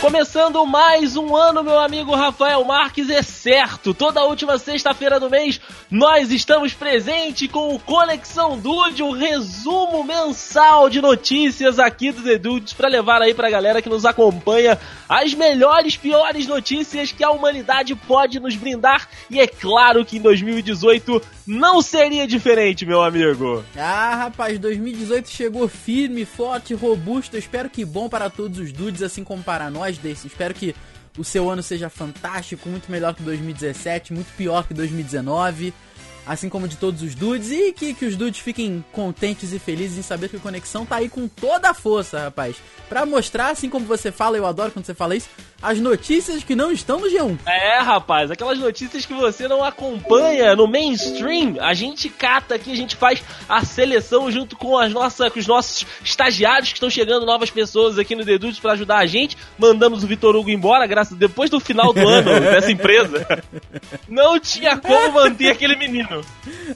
Começando mais um ano, meu amigo Rafael Marques, é certo. Toda última sexta-feira do mês nós estamos presentes com o Conexão Dude, o resumo mensal de notícias aqui do The Dudes para levar aí pra galera que nos acompanha as melhores, piores notícias que a humanidade pode nos brindar. E é claro que em 2018 não seria diferente, meu amigo. Ah, rapaz, 2018 chegou firme, forte, robusto. Espero que bom para todos os dudes, assim como para nós desse. Espero que o seu ano seja fantástico, muito melhor que 2017, muito pior que 2019 assim como de todos os dudes, e que, que os dudes fiquem contentes e felizes em saber que a Conexão tá aí com toda a força, rapaz. Pra mostrar, assim como você fala, eu adoro quando você fala isso, as notícias que não estão no G1. É, rapaz, aquelas notícias que você não acompanha no mainstream, a gente cata aqui, a gente faz a seleção junto com, as nossas, com os nossos estagiários que estão chegando, novas pessoas aqui no Dedudes para ajudar a gente. Mandamos o Vitor Hugo embora, graças depois do final do ano dessa empresa. Não tinha como manter aquele menino.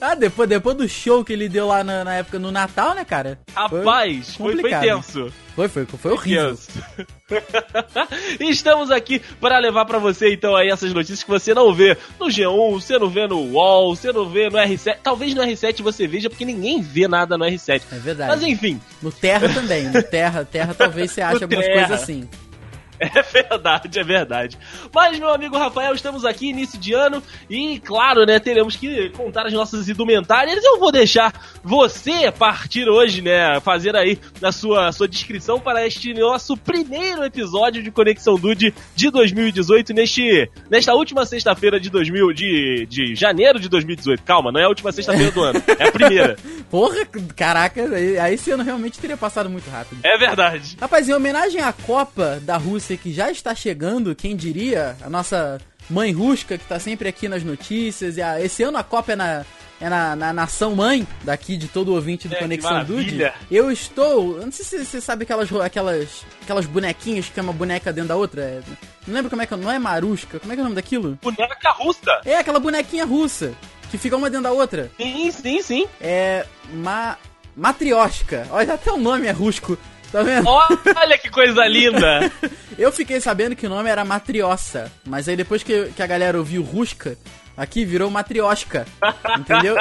Ah, depois, depois do show que ele deu lá na, na época no Natal, né, cara? Rapaz, foi, foi, foi tenso. Foi, foi, foi horrível. Estamos aqui para levar para você então aí essas notícias que você não vê no G1, você não vê no UOL, você não vê no R7. Talvez no R7 você veja porque ninguém vê nada no R7. É verdade. Mas enfim. No Terra também. No Terra, Terra talvez você ache algumas coisas assim. É verdade, é verdade. Mas, meu amigo Rafael, estamos aqui início de ano e, claro, né, teremos que contar as nossas indumentárias. Eu vou deixar você partir hoje, né, fazer aí a sua, sua descrição para este nosso primeiro episódio de Conexão Dude de 2018, neste, nesta última sexta-feira de 2000, de, de janeiro de 2018. Calma, não é a última sexta-feira do ano, é a primeira. Porra, caraca, aí esse ano realmente teria passado muito rápido. É verdade. Rapaz, em homenagem à Copa da Rússia você que já está chegando, quem diria, a nossa mãe Rusca, que está sempre aqui nas notícias. E a, esse ano a Copa é na, é na, na nação mãe daqui de todo ouvinte do é, Conexão Dude. Eu estou. Não sei se você sabe aquelas, aquelas, aquelas bonequinhas que tem uma boneca dentro da outra. É, não lembro como é que Não é Marusca? Como é que é o nome daquilo? Boneca russa! É, aquela bonequinha russa. Que fica uma dentro da outra. Sim, sim, sim. É. Ma. Matrioshka. Olha, até o nome é rusco. Tá vendo? Olha que coisa linda! eu fiquei sabendo que o nome era Matriossa, mas aí depois que, que a galera ouviu Rusca, aqui virou Matrioshka, entendeu?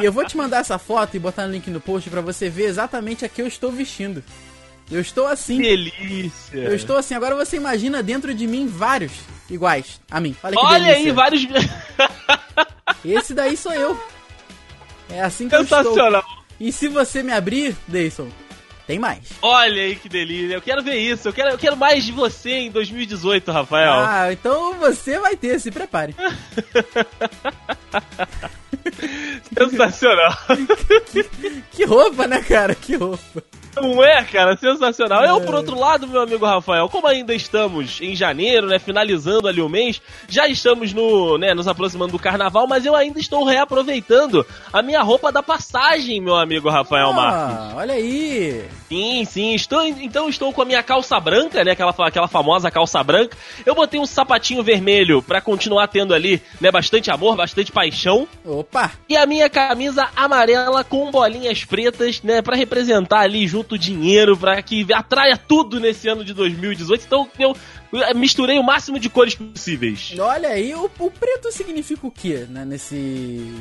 e eu vou te mandar essa foto e botar no link no post para você ver exatamente a que eu estou vestindo. Eu estou assim. Delícia! Eu estou assim. Agora você imagina dentro de mim vários iguais a mim. Olha, Olha aí, vários. Esse daí sou eu. É assim que eu estou. Sensacional! E se você me abrir, Deison, tem mais. Olha aí que delícia. Eu quero ver isso. Eu quero, eu quero mais de você em 2018, Rafael. Ah, então você vai ter, se prepare. Sensacional. que, que roupa, né, cara? Que roupa. Não é, cara? Sensacional. É. Eu, por outro lado, meu amigo Rafael, como ainda estamos em janeiro, né, finalizando ali o mês, já estamos no, né, nos aproximando do carnaval, mas eu ainda estou reaproveitando a minha roupa da passagem, meu amigo Rafael ah, Marques. olha aí. Sim, sim. Estou, então estou com a minha calça branca, né, aquela, aquela famosa calça branca. Eu botei um sapatinho vermelho para continuar tendo ali, né, bastante amor, bastante paixão. Opa. E a minha camisa amarela com bolinhas pretas, né, para representar ali junto dinheiro para que atraia tudo nesse ano de 2018. Então eu misturei o máximo de cores possíveis. Olha aí, o, o preto significa o quê, né, nesse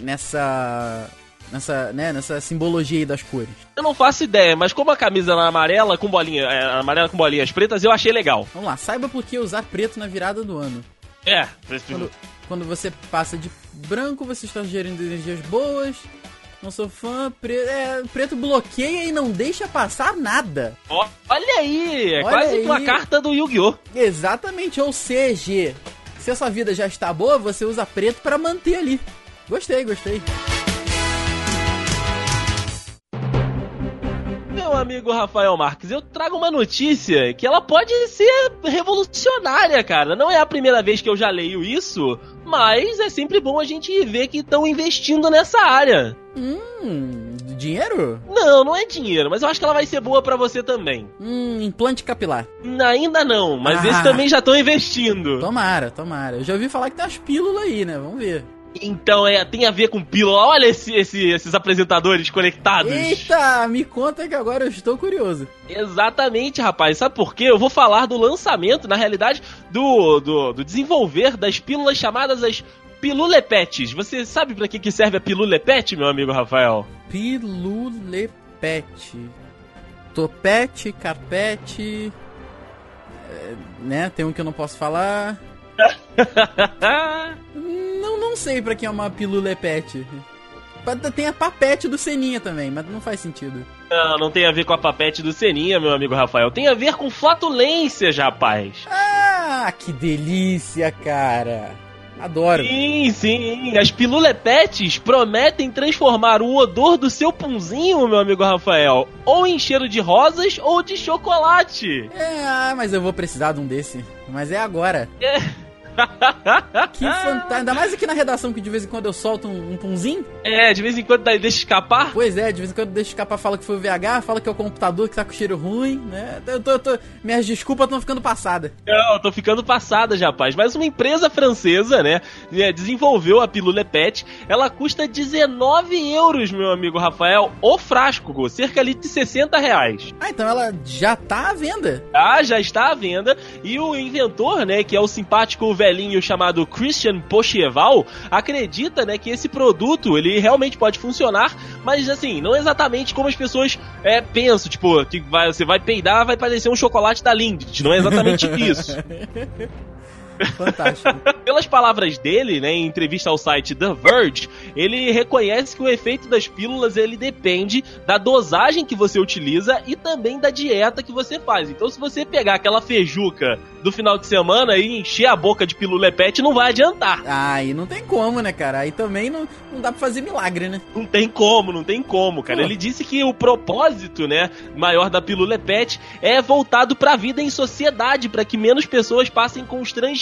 nessa nessa, né, nessa simbologia aí das cores? Eu não faço ideia, mas como a camisa é amarela com bolinha, é, amarela com bolinhas pretas, eu achei legal. Vamos lá, saiba por que usar preto na virada do ano. É, quando, quando você passa de branco, você está gerindo energias boas. Não sou fã. Pre... É, preto bloqueia e não deixa passar nada. Olha aí! É Olha quase aí. uma carta do Yu-Gi-Oh! Exatamente, ou seja, se a sua vida já está boa, você usa preto para manter ali. Gostei, gostei. Meu amigo Rafael Marques, eu trago uma notícia que ela pode ser revolucionária, cara. Não é a primeira vez que eu já leio isso, mas é sempre bom a gente ver que estão investindo nessa área. Hum, dinheiro? Não, não é dinheiro, mas eu acho que ela vai ser boa para você também. Hum, implante capilar. Ainda não, mas ah. esse também já estão investindo. Tomara, tomara. Eu já ouvi falar que tem umas pílulas aí, né? Vamos ver. Então é, tem a ver com pílula. Olha esse, esse, esses apresentadores conectados. Eita, me conta que agora eu estou curioso. Exatamente, rapaz. Sabe por quê? Eu vou falar do lançamento, na realidade, do, do, do desenvolver das pílulas chamadas as pilulepetes. Você sabe para que, que serve a pilulepete, meu amigo Rafael? Pilulepete. Topete, carpete. É, né? Tem um que eu não posso falar. não, não sei pra que é uma pilulepete. Tem a papete do Seninha também, mas não faz sentido. Não, não tem a ver com a papete do Seninha, meu amigo Rafael. Tem a ver com flatulências, rapaz. Ah, que delícia, cara. Adoro. Sim, sim. As pilulepetes prometem transformar o odor do seu punzinho, meu amigo Rafael, ou em cheiro de rosas ou de chocolate. É, mas eu vou precisar de um desse. Mas é agora. É que fantástico. Ainda mais aqui na redação que de vez em quando eu solto um, um punzinho. É, de vez em quando daí deixa escapar. Pois é, de vez em quando deixa escapar, fala que foi o VH, fala que é o computador que tá com cheiro ruim, né? Eu tô, eu tô, minhas desculpas estão ficando passadas. Não, eu tô ficando passadas, rapaz. Mas uma empresa francesa, né, é, desenvolveu a Pilule Pet. Ela custa 19 euros, meu amigo Rafael, o frasco, cerca ali de 60 reais. Ah, então ela já tá à venda. Ah, já está à venda. E o inventor, né, que é o simpático velho velhinho chamado Christian Pochieval acredita, né, que esse produto ele realmente pode funcionar, mas assim, não exatamente como as pessoas é, pensam, tipo, que vai, você vai peidar, vai parecer um chocolate da Lindt, não é exatamente isso. Fantástico. Pelas palavras dele, né, em entrevista ao site The Verge, ele reconhece que o efeito das pílulas ele depende da dosagem que você utiliza e também da dieta que você faz. Então, se você pegar aquela feijuca do final de semana e encher a boca de pilulepete, não vai adiantar. Ah, e não tem como, né, cara? Aí também não, não dá pra fazer milagre, né? Não tem como, não tem como, cara. Pô. Ele disse que o propósito, né, maior da pilulepete é voltado pra vida em sociedade, para que menos pessoas passem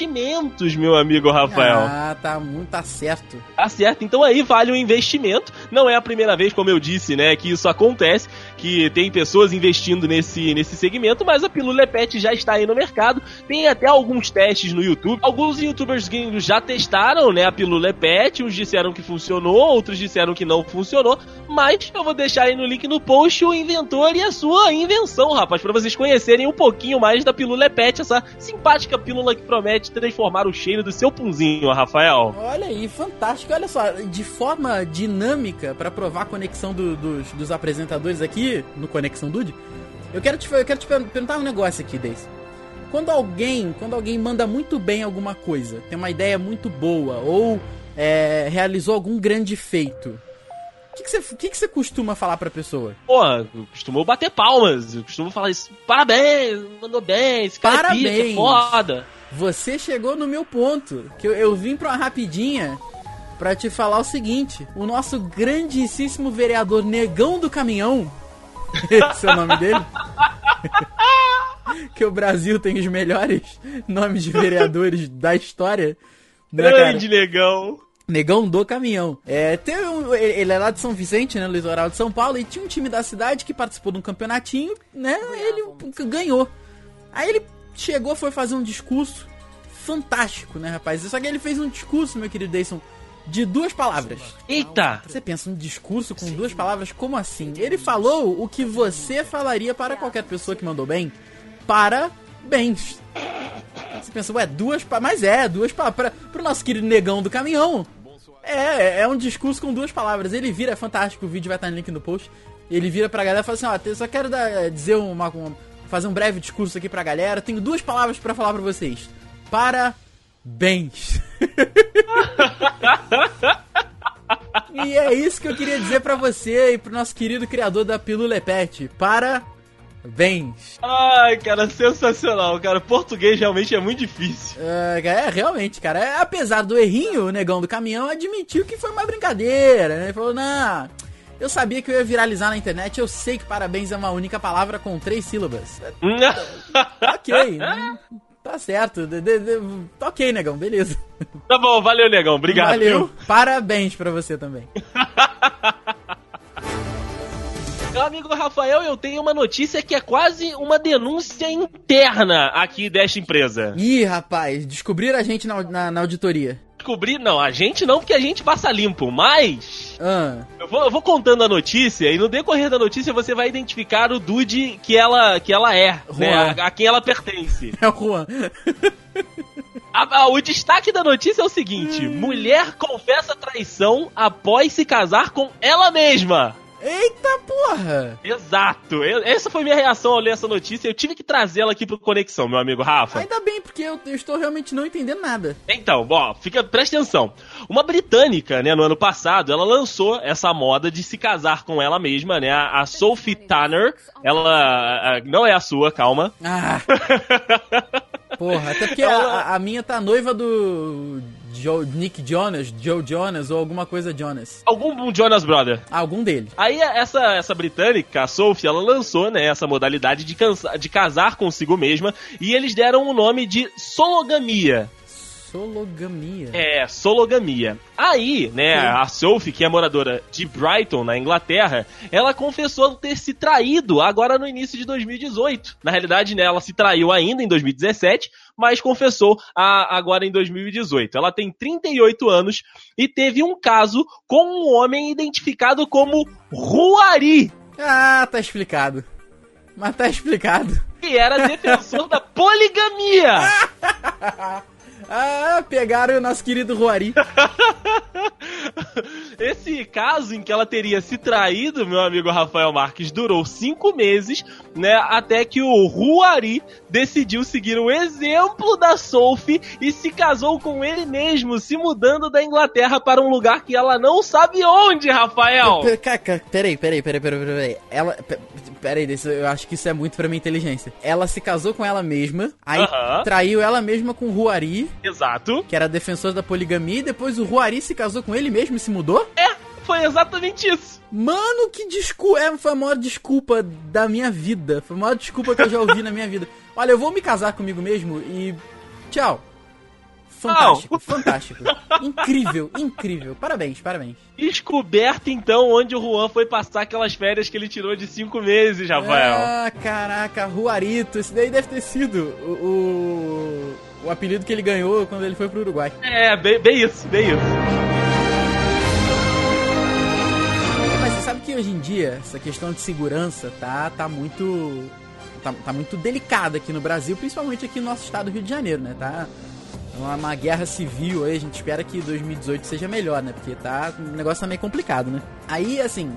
constrangimentos, meu amigo Rafael. Ah, tá muito tá certo. Tá certo. Então aí vale o investimento. Não é a primeira vez, como eu disse, né, que isso acontece, que tem pessoas investindo nesse, nesse segmento, mas a pilulepete já está aí no mercado tem até alguns testes no YouTube. Alguns youtubers gringos já testaram, né, a Pilula Pet. Uns disseram que funcionou, outros disseram que não funcionou. Mas eu vou deixar aí no link no post o inventor e a sua invenção, rapaz, para vocês conhecerem um pouquinho mais da Pilula Pet, essa simpática pílula que promete transformar o cheiro do seu punzinho, Rafael. Olha aí, fantástico. Olha só, de forma dinâmica, para provar a conexão do, dos, dos apresentadores aqui no Conexão Dude, eu quero te, eu quero te perguntar um negócio aqui, Deise. Quando alguém, quando alguém manda muito bem alguma coisa, tem uma ideia muito boa ou é, realizou algum grande feito, o que, que, você, que, que você costuma falar pra pessoa? Pô, eu costumo bater palmas, eu costumo falar isso. Parabéns, mandou bem, esse cara Parabéns. É, pica, é foda. Você chegou no meu ponto, que eu, eu vim pra uma rapidinha pra te falar o seguinte: o nosso grandíssimo vereador Negão do Caminhão, esse é o nome dele? que o Brasil tem os melhores nomes de vereadores da história. Né, Grande cara? negão. Negão do caminhão. É, teve um, ele é lá de São Vicente, né, no litoral de São Paulo, e tinha um time da cidade que participou de um campeonatinho, né? Ele ganhou. Aí ele chegou, foi fazer um discurso fantástico, né, rapaz? Só que ele fez um discurso, meu querido Deison, de duas palavras. Eita! Você pensa um discurso com duas palavras? Como assim? Ele falou o que você falaria para qualquer pessoa que mandou bem parabéns. Você pensa, ué, duas pa... Mas é, duas palavras. Pro nosso querido negão do caminhão. É, é um discurso com duas palavras. Ele vira, é fantástico, o vídeo vai estar no link no post. Ele vira pra galera e fala assim, ó, só quero dar, dizer uma, uma, fazer um breve discurso aqui pra galera. Tenho duas palavras para falar pra vocês. Parabéns. e é isso que eu queria dizer para você e pro nosso querido criador da Pilula Pet. Parabéns. Ai, cara, sensacional, cara. Português realmente é muito difícil. É, é realmente, cara. É, apesar do errinho, o negão do caminhão admitiu que foi uma brincadeira, né? Ele falou, não. Eu sabia que eu ia viralizar na internet, eu sei que parabéns é uma única palavra com três sílabas. ok, né? tá certo. De, de, de, ok, negão, beleza. Tá bom, valeu, negão. Obrigado. Valeu. Viu? Parabéns pra você também. Meu amigo Rafael, eu tenho uma notícia que é quase uma denúncia interna aqui desta empresa. Ih, rapaz, descobriram a gente na, na, na auditoria. descobrir. Não, a gente não, porque a gente passa limpo, mas. Ah, Eu vou, eu vou contando a notícia e no decorrer da notícia você vai identificar o dude que ela, que ela é, né? A, a quem ela pertence. é o Juan. A- a- o destaque da notícia é o seguinte: mulher confessa traição após se casar com ela mesma. Eita porra! Exato. Eu- essa foi minha reação ao ler essa notícia. Eu tive que trazê-la aqui pro Conexão, meu amigo Rafa. Ainda bem, porque eu, eu estou realmente não entendendo nada. Então, ó, fica, presta atenção. Uma britânica, né, no ano passado, ela lançou essa moda de se casar com ela mesma, né? A, a Sophie Tanner, ela a- não é a sua, calma. Ah! Porra, até porque Ela- a, a minha tá noiva do Joe, Nick Jonas, Joe Jonas ou alguma coisa Jonas. Algum um Jonas Brother. Algum dele. Aí essa, essa britânica, a Sophie, ela lançou, né, essa modalidade de, cansa- de casar consigo mesma e eles deram o nome de sologamia. Sologamia. É, sologamia. Aí, né, Sim. a Sophie, que é moradora de Brighton, na Inglaterra, ela confessou ter se traído agora no início de 2018. Na realidade, né, ela se traiu ainda em 2017, mas confessou a- agora em 2018. Ela tem 38 anos e teve um caso com um homem identificado como Ruari, Ah, tá explicado. Mas tá explicado. que era defensor da poligamia. Ah, pegaram o nosso querido Ruari. Esse caso em que ela teria se traído, meu amigo Rafael Marques, durou cinco meses, né? Até que o Ruari decidiu seguir o exemplo da Sophie e se casou com ele mesmo, se mudando da Inglaterra para um lugar que ela não sabe onde, Rafael. Peraí, peraí, peraí, peraí, peraí. Ela. pe- Peraí, isso- eu acho que isso é muito pra minha inteligência. Ela se casou com ela mesma, aí Aham. traiu ela mesma com o Ruari, Exato. que era defensor da poligamia, e depois o Ruari se casou com ele mesmo e se mudou? É, foi exatamente isso. Mano, que desculpa. É, foi a maior desculpa da minha vida. Foi a maior desculpa que eu já ouvi na minha vida. Olha, eu vou me casar comigo mesmo e. Tchau. Fantástico, fantástico. Incrível, incrível. Parabéns, parabéns. Descoberto então onde o Juan foi passar aquelas férias que ele tirou de cinco meses, Rafael. Ah, caraca, Ruarito. Esse daí deve ter sido o, o, o apelido que ele ganhou quando ele foi pro Uruguai. É, bem, bem isso, bem isso. Mas você sabe que hoje em dia essa questão de segurança tá, tá muito. Tá, tá muito delicada aqui no Brasil, principalmente aqui no nosso estado do Rio de Janeiro, né? Tá uma, uma guerra civil aí, a gente espera que 2018 seja melhor, né? Porque tá. O negócio tá meio complicado, né? Aí, assim.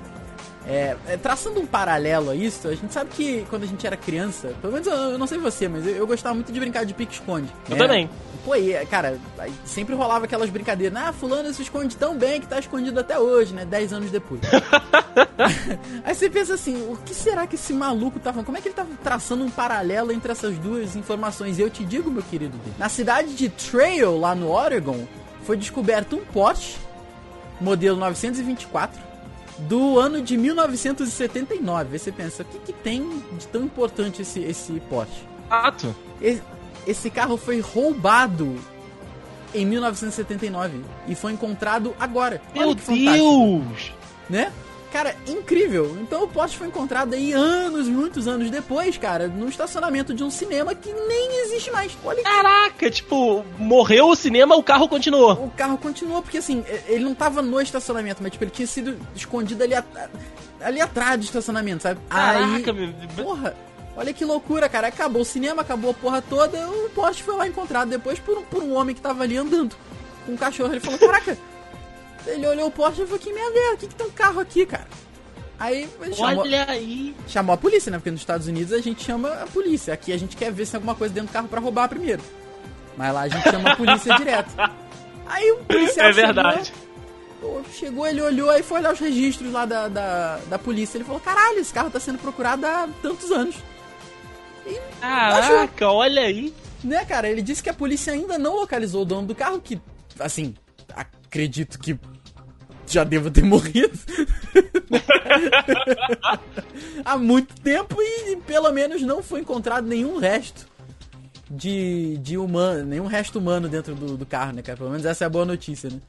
É, é, traçando um paralelo a isso, a gente sabe que quando a gente era criança, pelo menos eu, eu não sei você, mas eu, eu gostava muito de brincar de pique-esconde. Eu né? também. Pô, e, cara, sempre rolava aquelas brincadeiras. Ah, fulano se esconde tão bem que tá escondido até hoje, né? Dez anos depois. aí você pensa assim, o que será que esse maluco tá falando? Como é que ele tá traçando um paralelo entre essas duas informações? E eu te digo, meu querido, na cidade de Trail, lá no Oregon, foi descoberto um Porsche, modelo 924, do ano de 1979. Aí você pensa, o que, que tem de tão importante esse, esse Porsche? Exato. E- Esse carro foi roubado em 1979 e foi encontrado agora. Meu Deus! né? Cara, incrível. Então o Porsche foi encontrado aí anos, muitos anos depois, cara, no estacionamento de um cinema que nem existe mais. Olha Caraca, tipo, morreu o cinema, o carro continuou. o carro continuou, porque assim, ele não tava no estacionamento, mas tipo, ele tinha sido escondido ali, ali atrás do estacionamento, sabe? Caraca, aí, meu. Porra, olha que loucura, cara. Acabou o cinema, acabou a porra toda. O Porsche foi lá encontrado depois por um, por um homem que tava ali andando com um cachorro. Ele falou: Caraca, ele olhou o Porsche e falou: Que merda é? O que, que tem um carro aqui, cara? Aí ele chamou, Olha aí. chamou a polícia, né? Porque nos Estados Unidos a gente chama a polícia. Aqui a gente quer ver se tem alguma coisa dentro do carro pra roubar primeiro. Mas lá a gente chama a polícia direto. Aí o policial É verdade. Chegou, chegou, ele olhou, aí foi olhar os registros lá da, da, da polícia. Ele falou: Caralho, esse carro tá sendo procurado há tantos anos. Caraca, olha aí. Né, cara? Ele disse que a polícia ainda não localizou o dono do carro, que, assim, acredito que já deva ter morrido. Há muito tempo e, pelo menos não foi encontrado nenhum resto de, de humano, nenhum resto humano dentro do, do carro, né, cara? Pelo menos essa é a boa notícia, né?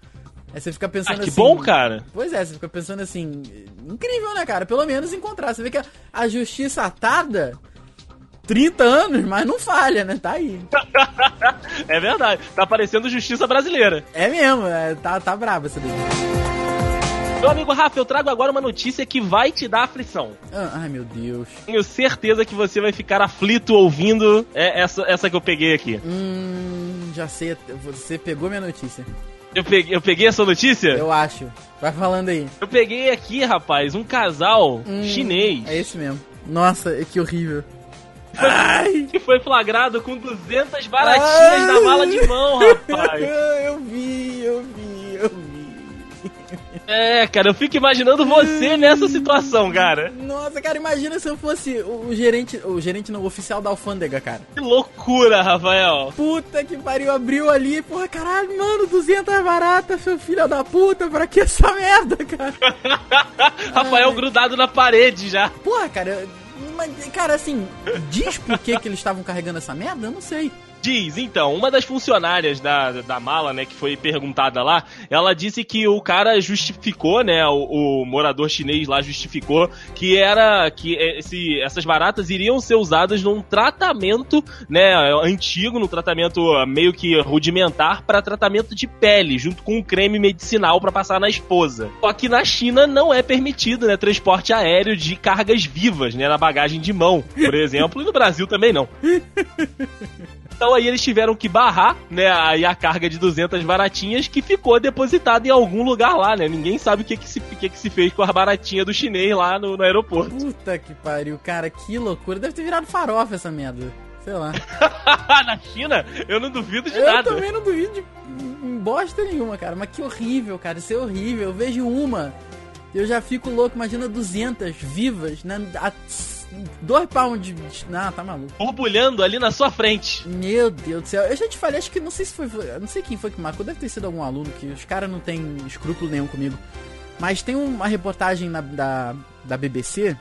Aí você fica Ah, pensando que assim. bom, cara. Pois é, você fica pensando assim, incrível, né, cara? Pelo menos encontrar. Você vê que a, a justiça tarda, 30 anos, mas não falha, né? Tá aí. é verdade. Tá parecendo justiça brasileira. É mesmo, é, tá, tá brabo essa daí. Meu amigo Rafa, eu trago agora uma notícia que vai te dar aflição. Ah, ai, meu Deus. Tenho certeza que você vai ficar aflito ouvindo é, essa, essa que eu peguei aqui. Hum, já sei, você pegou minha notícia. Eu peguei, eu peguei essa notícia? Eu acho. Vai falando aí. Eu peguei aqui, rapaz, um casal Hum, chinês. É esse mesmo. Nossa, que horrível. Ai. Que foi flagrado com 200 baratinhas Ai. na mala de mão, rapaz. eu vi, eu. É, cara, eu fico imaginando você nessa situação, cara. Nossa, cara, imagina se eu fosse o, gerente, o gerente não, o oficial da alfândega, cara. Que loucura, Rafael. Puta que pariu, abriu ali, porra, caralho, mano, 200 baratas, seu filho da puta, pra que essa merda, cara? Rafael grudado na parede já. Porra, cara, mas, cara, assim, diz por que que eles estavam carregando essa merda? Eu não sei. Diz, então, uma das funcionárias da, da mala, né, que foi perguntada lá, ela disse que o cara justificou, né, o, o morador chinês lá justificou que era que esse, essas baratas iriam ser usadas num tratamento, né, antigo, num tratamento meio que rudimentar para tratamento de pele, junto com um creme medicinal para passar na esposa. Só que na China não é permitido, né, transporte aéreo de cargas vivas, né, na bagagem de mão, por exemplo, e no Brasil também não. Então aí eles tiveram que barrar, né, aí a carga de 200 baratinhas que ficou depositada em algum lugar lá, né? Ninguém sabe o que que se, que que se fez com as baratinhas do chinês lá no, no aeroporto. Puta que pariu, cara, que loucura. Deve ter virado farofa essa merda. Sei lá. Na China, eu não duvido de Eu nada. também não duvido de bosta nenhuma, cara. Mas que horrível, cara. Isso é horrível. Eu vejo uma, eu já fico louco. Imagina 200 vivas, né? A dois palmos de. Não, tá maluco. Borbulhando ali na sua frente. Meu Deus do céu. Eu já te falei, acho que não sei se foi. Não sei quem foi que marcou. Deve ter sido algum aluno que os caras não tem escrúpulo nenhum comigo. Mas tem uma reportagem na, da, da BBC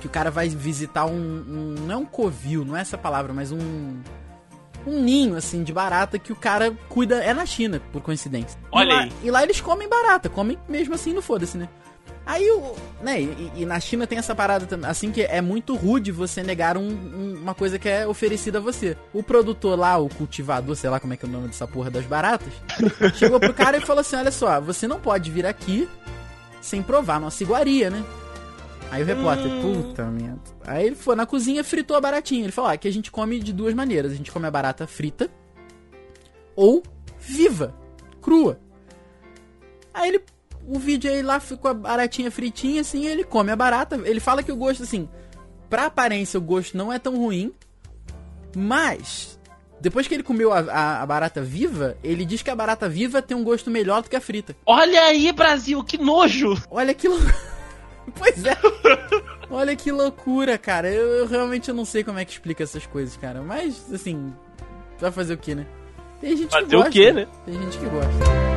que o cara vai visitar um, um. Não é um covil, não é essa palavra, mas um. Um ninho, assim, de barata que o cara cuida. É na China, por coincidência. Olha e lá, aí. E lá eles comem barata, comem mesmo assim, não foda-se, né? Aí o. Né, e, e, na China tem essa parada também, assim que é muito rude você negar um, um, uma coisa que é oferecida a você. O produtor lá, o cultivador, sei lá como é que é o nome dessa porra das baratas, chegou pro cara e falou assim: olha só, você não pode vir aqui sem provar nossa iguaria, né? Aí o repórter, Hum. puta merda. Aí ele foi na cozinha fritou a baratinha. Ele falou: ah, aqui a gente come de duas maneiras. A gente come a barata frita ou viva, crua. Aí ele o vídeo aí lá ficou a baratinha fritinha, assim, ele come a barata. Ele fala que o gosto, assim, pra aparência o gosto não é tão ruim, mas depois que ele comeu a, a, a, barata viva, ele diz que a barata viva tem um gosto melhor do que a frita. Olha aí, Brasil, que nojo! Olha que loucura. pois é. Olha que loucura, cara. Eu, eu, realmente não sei como é que explica essas coisas, cara. Mas, assim, vai fazer o que, né? Tem gente fazer que gosta. o quê, né? Tem gente que gosta.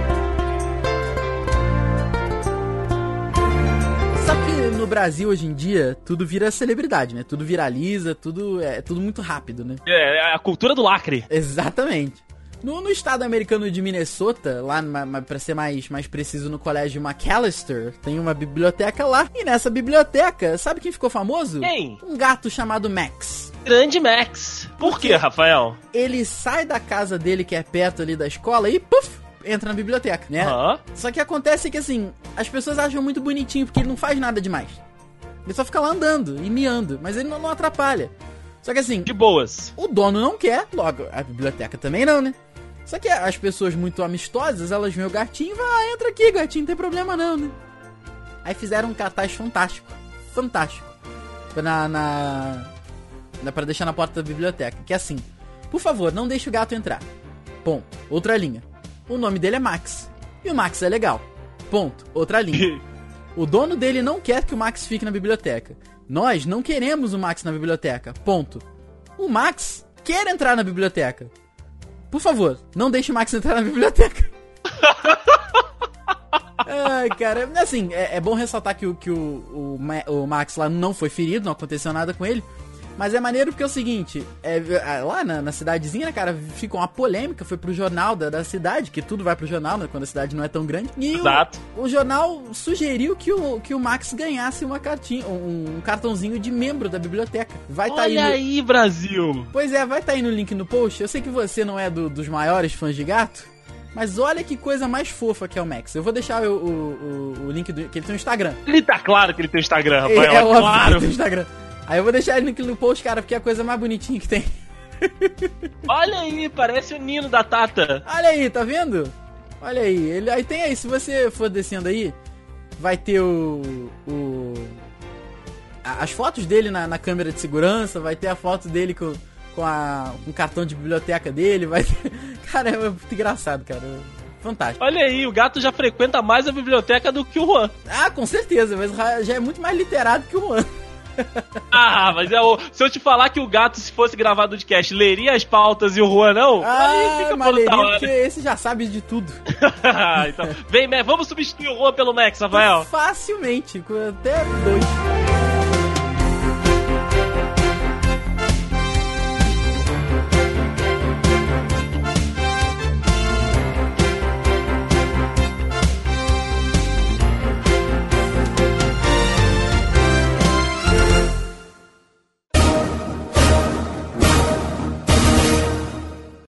Sabe que no Brasil hoje em dia tudo vira celebridade, né? Tudo viraliza, tudo é tudo muito rápido, né? É, a cultura do lacre. Exatamente. No, no, estado americano de Minnesota, lá para ser mais, mais preciso, no colégio McAllister, tem uma biblioteca lá. E nessa biblioteca, sabe quem ficou famoso? Quem? Um gato chamado Max. Grande Max. Por, que, Rafael? Ele sai da casa dele, que é perto ali da escola, e puf, entra na biblioteca, né? Uhum. Só que acontece que assim, as pessoas acham muito bonitinho porque ele não faz nada demais. Ele só fica lá andando e miando, mas ele não, não atrapalha. Só que assim, de boas. O dono não quer, logo a biblioteca também não, né? Só que as pessoas muito amistosas, elas veem o gatinho e vai, ah, entra aqui, gatinho, não tem problema não, né? Aí fizeram um cartaz fantástico, fantástico, na, na, na para deixar na porta da biblioteca, que é assim: por favor, não deixe o gato entrar. Ponto. Outra linha. O nome dele é Max. E o Max é legal. Ponto. Outra linha. O dono dele não quer que o Max fique na biblioteca. Nós não queremos o Max na biblioteca. Ponto. O Max quer entrar na biblioteca. Por favor, não deixe o Max entrar na biblioteca. Ai, cara, assim, é, é, bom ressaltar que, o, que o, o, o Max lá não foi ferido, não aconteceu nada com ele. Mas é maneiro porque é o seguinte, é, é, lá na, na, cidadezinha, né, cara, fica uma polêmica, foi pro jornal da, da cidade, que tudo vai pro jornal, né, quando a cidade não é tão grande. E Exato. O, o jornal sugeriu que o, que o Max ganhasse uma cartinha, um, um cartãozinho de membro da biblioteca. Vai tá aí, no... aí, Brasil! Pois é, vai tá aí no link no post. Eu sei que você não é do, dos maiores fãs de gato, mas olha que coisa mais fofa que é o Max. Eu vou deixar o, o, o, o link do. que ele tem um Instagram. Ele tá claro que ele tem um Instagram, Rafael. É, é, é claro. Que tem um Instagram. Aí eu vou deixar ele no post, cara, porque é a coisa mais bonitinha que tem. Olha aí, parece o Nino da Tata. Olha aí, tá vendo? Olha aí, ele aí tem aí, se você for descendo aí, vai ter o. o as fotos dele na, na câmera de segurança, vai ter a foto dele com, com, a, com o cartão de biblioteca dele, vai ter... Cara, é muito engraçado, cara. Fantástico. Olha aí, o gato já frequenta mais a biblioteca do que o Juan. Ah, com certeza, mas já é muito mais literado que o Juan. ah, mas é o, se eu te falar que o gato, se fosse gravado de cast, leria as pautas e o Juan não, ah, aí fica mas leria, porque esse já sabe de tudo. então, vem, vamos substituir o Juan pelo Max, Rafael. Facilmente, até dois.